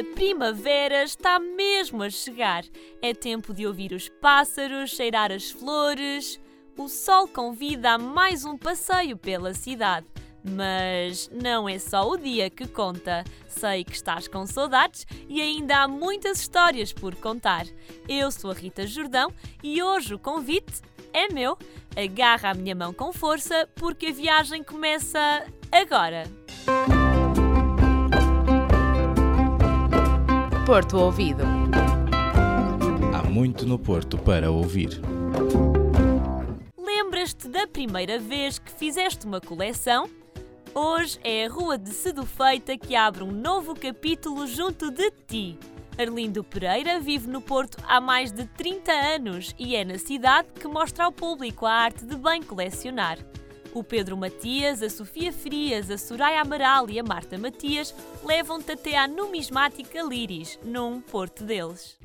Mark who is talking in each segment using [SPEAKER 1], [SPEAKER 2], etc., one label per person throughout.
[SPEAKER 1] A primavera está mesmo a chegar. É tempo de ouvir os pássaros, cheirar as flores. O sol convida a mais um passeio pela cidade. Mas não é só o dia que conta. Sei que estás com saudades e ainda há muitas histórias por contar. Eu sou a Rita Jordão e hoje o convite é meu. Agarra a minha mão com força porque a viagem começa agora.
[SPEAKER 2] Porto Ouvido.
[SPEAKER 3] Há muito no Porto para ouvir.
[SPEAKER 1] Lembras-te da primeira vez que fizeste uma coleção? Hoje é a Rua de Sedufeita que abre um novo capítulo junto de ti. Arlindo Pereira vive no Porto há mais de 30 anos e é na cidade que mostra ao público a arte de bem colecionar. O Pedro Matias, a Sofia Frias, a Soraya Amaral e a Marta Matias levam-te até à numismática Liris, num Porto deles.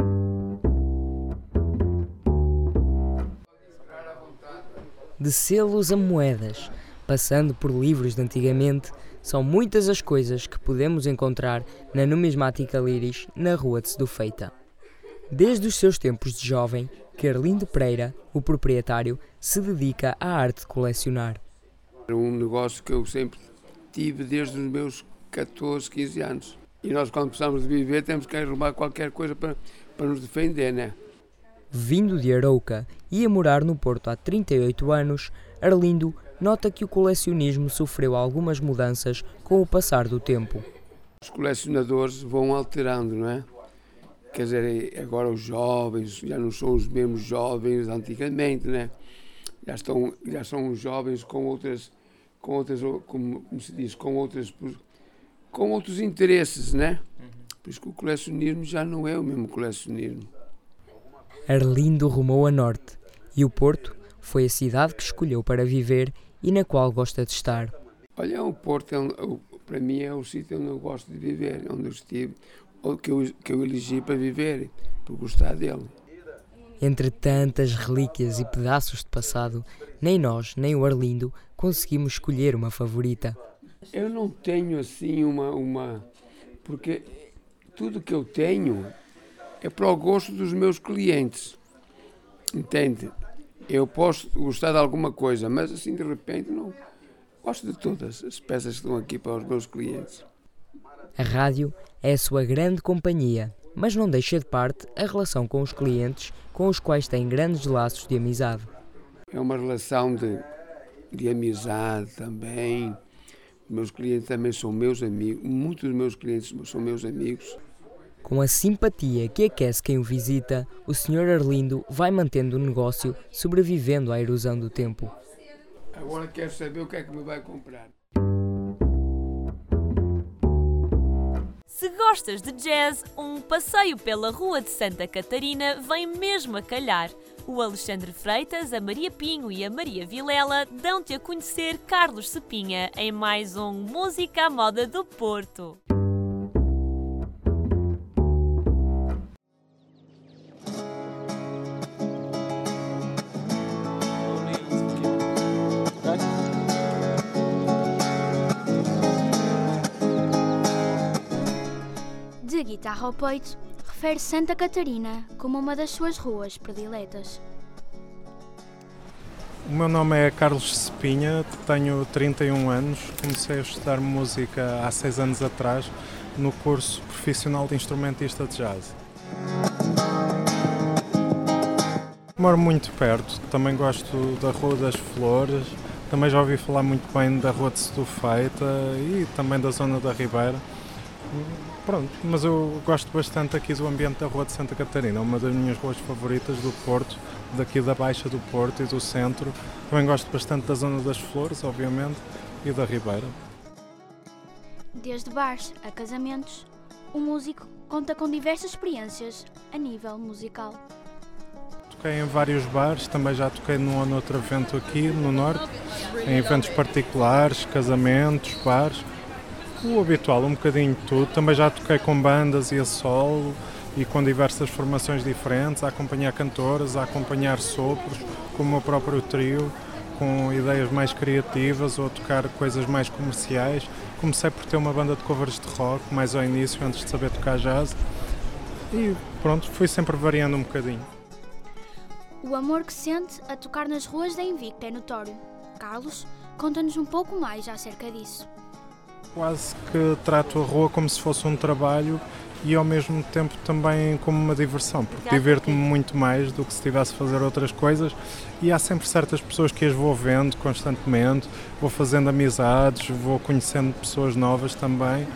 [SPEAKER 4] De selos a moedas, passando por livros de antigamente, são muitas as coisas que podemos encontrar na numismática Liris, na Rua de Sedufeita. Desde os seus tempos de jovem, Carlindo Pereira, o proprietário, se dedica à arte de colecionar.
[SPEAKER 5] É um negócio que eu sempre tive desde os meus 14, 15 anos. E nós, quando precisamos de viver, temos que arrumar qualquer coisa para, para nos defender, né?
[SPEAKER 4] Vindo de Arouca e a morar no Porto há 38 anos, Arlindo nota que o colecionismo sofreu algumas mudanças com o passar do tempo.
[SPEAKER 5] Os colecionadores vão alterando, não é? Quer dizer, agora os jovens já não são os mesmos jovens antigamente, né? Já estão, já são jovens com outras, com outras, como se diz, com outras, com outros interesses, né? Por isso que o colecionismo já não é o mesmo colecionismo.
[SPEAKER 4] Arlindo rumou a norte e o Porto foi a cidade que escolheu para viver e na qual gosta de estar.
[SPEAKER 5] Olha, o Porto, é para mim, é o sítio onde eu gosto de viver, onde eu estive, ou que eu, que eu elegi para viver, por gostar dele.
[SPEAKER 4] Entre tantas relíquias e pedaços de passado, nem nós, nem o Arlindo conseguimos escolher uma favorita.
[SPEAKER 5] Eu não tenho assim uma. uma porque tudo que eu tenho é para o gosto dos meus clientes. Entende? Eu posso gostar de alguma coisa, mas assim de repente não. Gosto de todas as peças que estão aqui para os meus clientes.
[SPEAKER 4] A rádio é a sua grande companhia, mas não deixa de parte a relação com os clientes com os quais tem grandes laços de amizade.
[SPEAKER 5] É uma relação de, de amizade também. Meus clientes também são meus amigos, muitos dos meus clientes são meus amigos.
[SPEAKER 4] Com a simpatia que aquece quem o visita, o Sr. Arlindo vai mantendo o negócio, sobrevivendo à erosão do tempo.
[SPEAKER 5] Agora quero saber o que é que me vai comprar.
[SPEAKER 1] Se gostas de jazz, um passeio pela Rua de Santa Catarina vem mesmo a calhar. O Alexandre Freitas, a Maria Pinho e a Maria Vilela dão-te a conhecer Carlos Cepinha em mais um Música à Moda do Porto.
[SPEAKER 6] De guitarra ao peito, refere Santa Catarina como uma das suas ruas prediletas.
[SPEAKER 7] O meu nome é Carlos Cepinha, tenho 31 anos, comecei a estudar música há 6 anos atrás no curso profissional de instrumentista de jazz. Moro muito perto, também gosto da Rua das Flores, também já ouvi falar muito bem da Rua de Setufeita e também da zona da Ribeira. Pronto, mas eu gosto bastante aqui do ambiente da Rua de Santa Catarina, uma das minhas ruas favoritas do Porto, daqui da Baixa do Porto e do centro. Também gosto bastante da zona das Flores, obviamente, e da Ribeira.
[SPEAKER 6] Desde bares a casamentos, o músico conta com diversas experiências a nível musical.
[SPEAKER 7] Toquei em vários bares, também já toquei num ou noutro evento aqui no Norte, em eventos particulares, casamentos, bares. O habitual, um bocadinho de tudo. Também já toquei com bandas e a solo e com diversas formações diferentes, a acompanhar cantoras, a acompanhar sopros, com o meu próprio trio. com ideias mais criativas ou a tocar coisas mais comerciais. Comecei por ter uma banda de covers de rock, mais ao início, antes de saber tocar jazz. E pronto, fui sempre variando um bocadinho.
[SPEAKER 6] O amor que sente a tocar nas ruas da Invicta é notório. Carlos, conta-nos um pouco mais acerca disso.
[SPEAKER 7] Quase que trato a rua como se fosse um trabalho e ao mesmo tempo também como uma diversão, porque divirto-me muito mais do que se estivesse a fazer outras coisas e há sempre certas pessoas que as vou vendo constantemente, vou fazendo amizades, vou conhecendo pessoas novas também.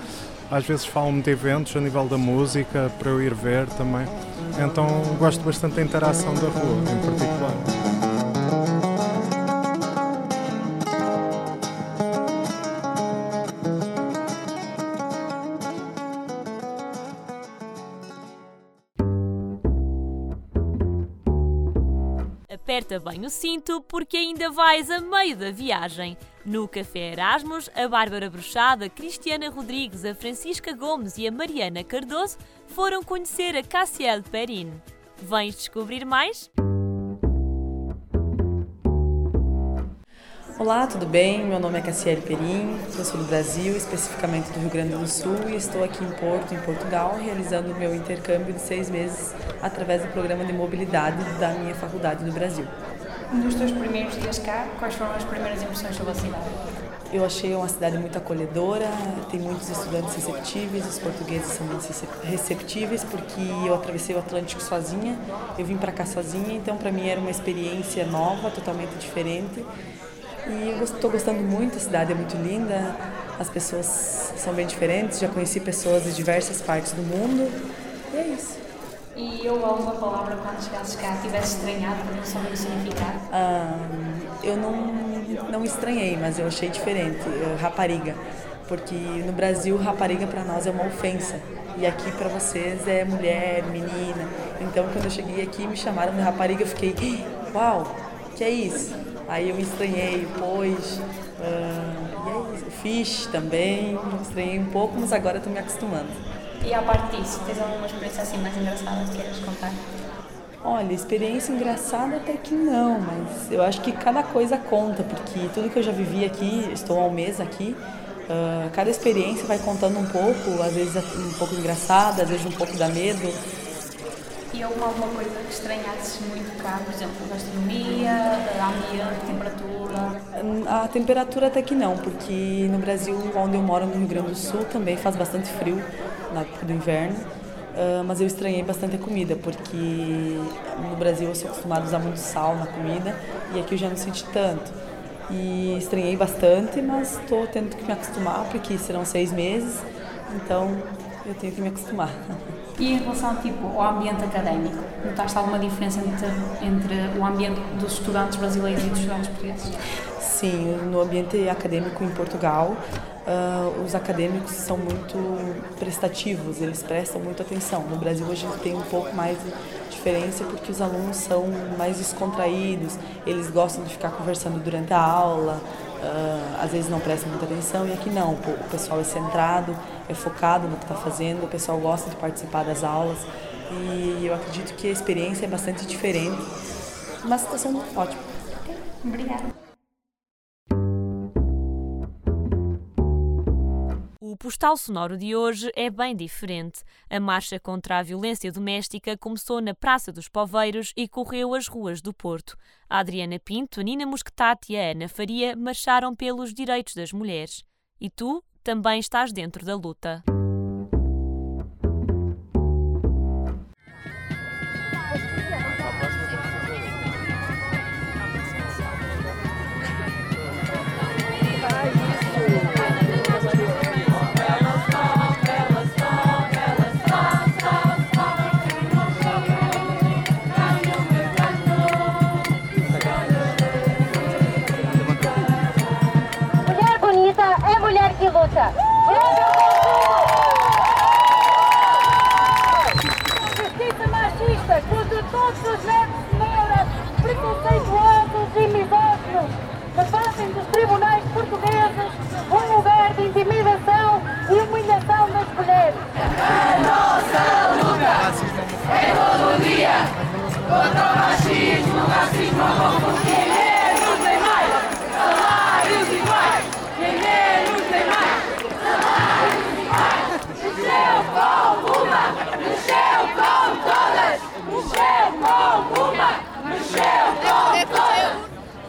[SPEAKER 7] Às vezes falam-me de eventos a nível da música para eu ir ver também. Então gosto bastante da interação da rua, em particular.
[SPEAKER 1] Aperta bem o cinto porque ainda vais a meio da viagem. No Café Erasmus, a Bárbara Bruxada, a Cristiana Rodrigues, a Francisca Gomes e a Mariana Cardoso foram conhecer a Cassiel Perin. Vens descobrir mais?
[SPEAKER 2] Olá, tudo bem? Meu nome é Cassiele Perim, eu sou do Brasil, especificamente do Rio Grande do Sul, e estou aqui em Porto, em Portugal, realizando o meu intercâmbio de seis meses através do programa de mobilidade da minha faculdade do Brasil.
[SPEAKER 8] Nos teus primeiros dias cá, quais foram as primeiras impressões sobre a cidade?
[SPEAKER 2] Eu achei uma cidade muito acolhedora, tem muitos estudantes receptíveis, os portugueses são muito receptíveis, porque eu atravessei o Atlântico sozinha, eu vim para cá sozinha, então para mim era uma experiência nova, totalmente diferente. E estou gostando muito, a cidade é muito linda, as pessoas são bem diferentes, já conheci pessoas de diversas partes do mundo, e é isso.
[SPEAKER 8] E eu alguma palavra quando chegasses cá tivesse estranhado por não saber o significado?
[SPEAKER 2] Ah, eu não, não estranhei, mas eu achei diferente, rapariga. Porque no Brasil, rapariga para nós é uma ofensa. E aqui para vocês é mulher, menina. Então quando eu cheguei aqui me chamaram de rapariga, eu fiquei, uau, que é isso? Aí eu me estranhei, pois. Uh, e é. Fish também, me estranhei um pouco, mas agora estou me acostumando.
[SPEAKER 8] E a parte disso, tens alguma experiência assim mais engraçada que queiras contar?
[SPEAKER 2] Olha, experiência engraçada até que não, mas eu acho que cada coisa conta, porque tudo que eu já vivi aqui, estou há um mês aqui, uh, cada experiência vai contando um pouco, às vezes um pouco engraçada, às vezes um pouco dá medo,
[SPEAKER 8] e houve alguma coisa que estranhasses muito cá, por exemplo, gastronomia, ambiente, temperatura?
[SPEAKER 2] A temperatura até que não, porque no Brasil, onde eu moro, no Rio Grande do Sul, também faz bastante frio na época do inverno. Uh, mas eu estranhei bastante a comida, porque no Brasil eu sou acostumada a usar muito sal na comida e aqui eu já não senti tanto. E estranhei bastante, mas estou tendo que me acostumar, porque serão seis meses, então eu tenho que me acostumar.
[SPEAKER 8] E em relação tipo, ao ambiente académico, notaste alguma diferença entre, entre o ambiente dos estudantes brasileiros e dos estudantes portugueses?
[SPEAKER 2] Sim, no ambiente acadêmico em Portugal, uh, os acadêmicos são muito prestativos, eles prestam muita atenção. No Brasil a gente tem um pouco mais de diferença porque os alunos são mais descontraídos, eles gostam de ficar conversando durante a aula, uh, às vezes não prestam muita atenção, e aqui não, o pessoal é centrado, é focado no que está fazendo, o pessoal gosta de participar das aulas e eu acredito que a experiência é bastante diferente, mas está sendo ótimo.
[SPEAKER 8] Obrigada.
[SPEAKER 1] Postal sonoro de hoje é bem diferente. A marcha contra a violência doméstica começou na Praça dos Poveiros e correu as ruas do Porto. A Adriana Pinto, a Nina Mosquetati e a Ana Faria marcharam pelos direitos das mulheres. E tu também estás dentro da luta.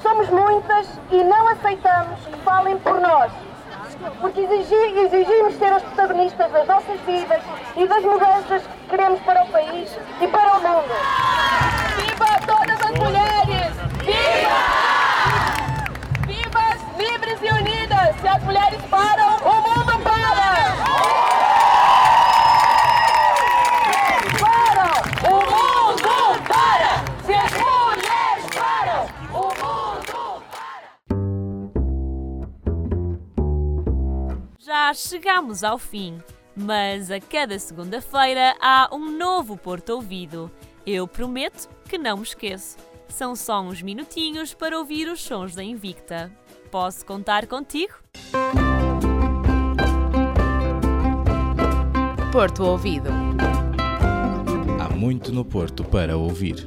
[SPEAKER 9] Somos muitas e
[SPEAKER 10] não aceitamos que
[SPEAKER 9] falem por nós, porque exigimos ser as protagonistas das nossas vidas e das mudanças que queremos para o país e para o mundo.
[SPEAKER 10] Viva todas as mulheres! Viva! Vivas, livres e unidas, se as mulheres param o
[SPEAKER 1] Já chegamos ao fim, mas a cada segunda-feira há um novo Porto Ouvido. Eu prometo que não me esqueço. São só uns minutinhos para ouvir os sons da Invicta. Posso contar contigo?
[SPEAKER 11] Porto Ouvido.
[SPEAKER 3] Há muito no Porto para ouvir.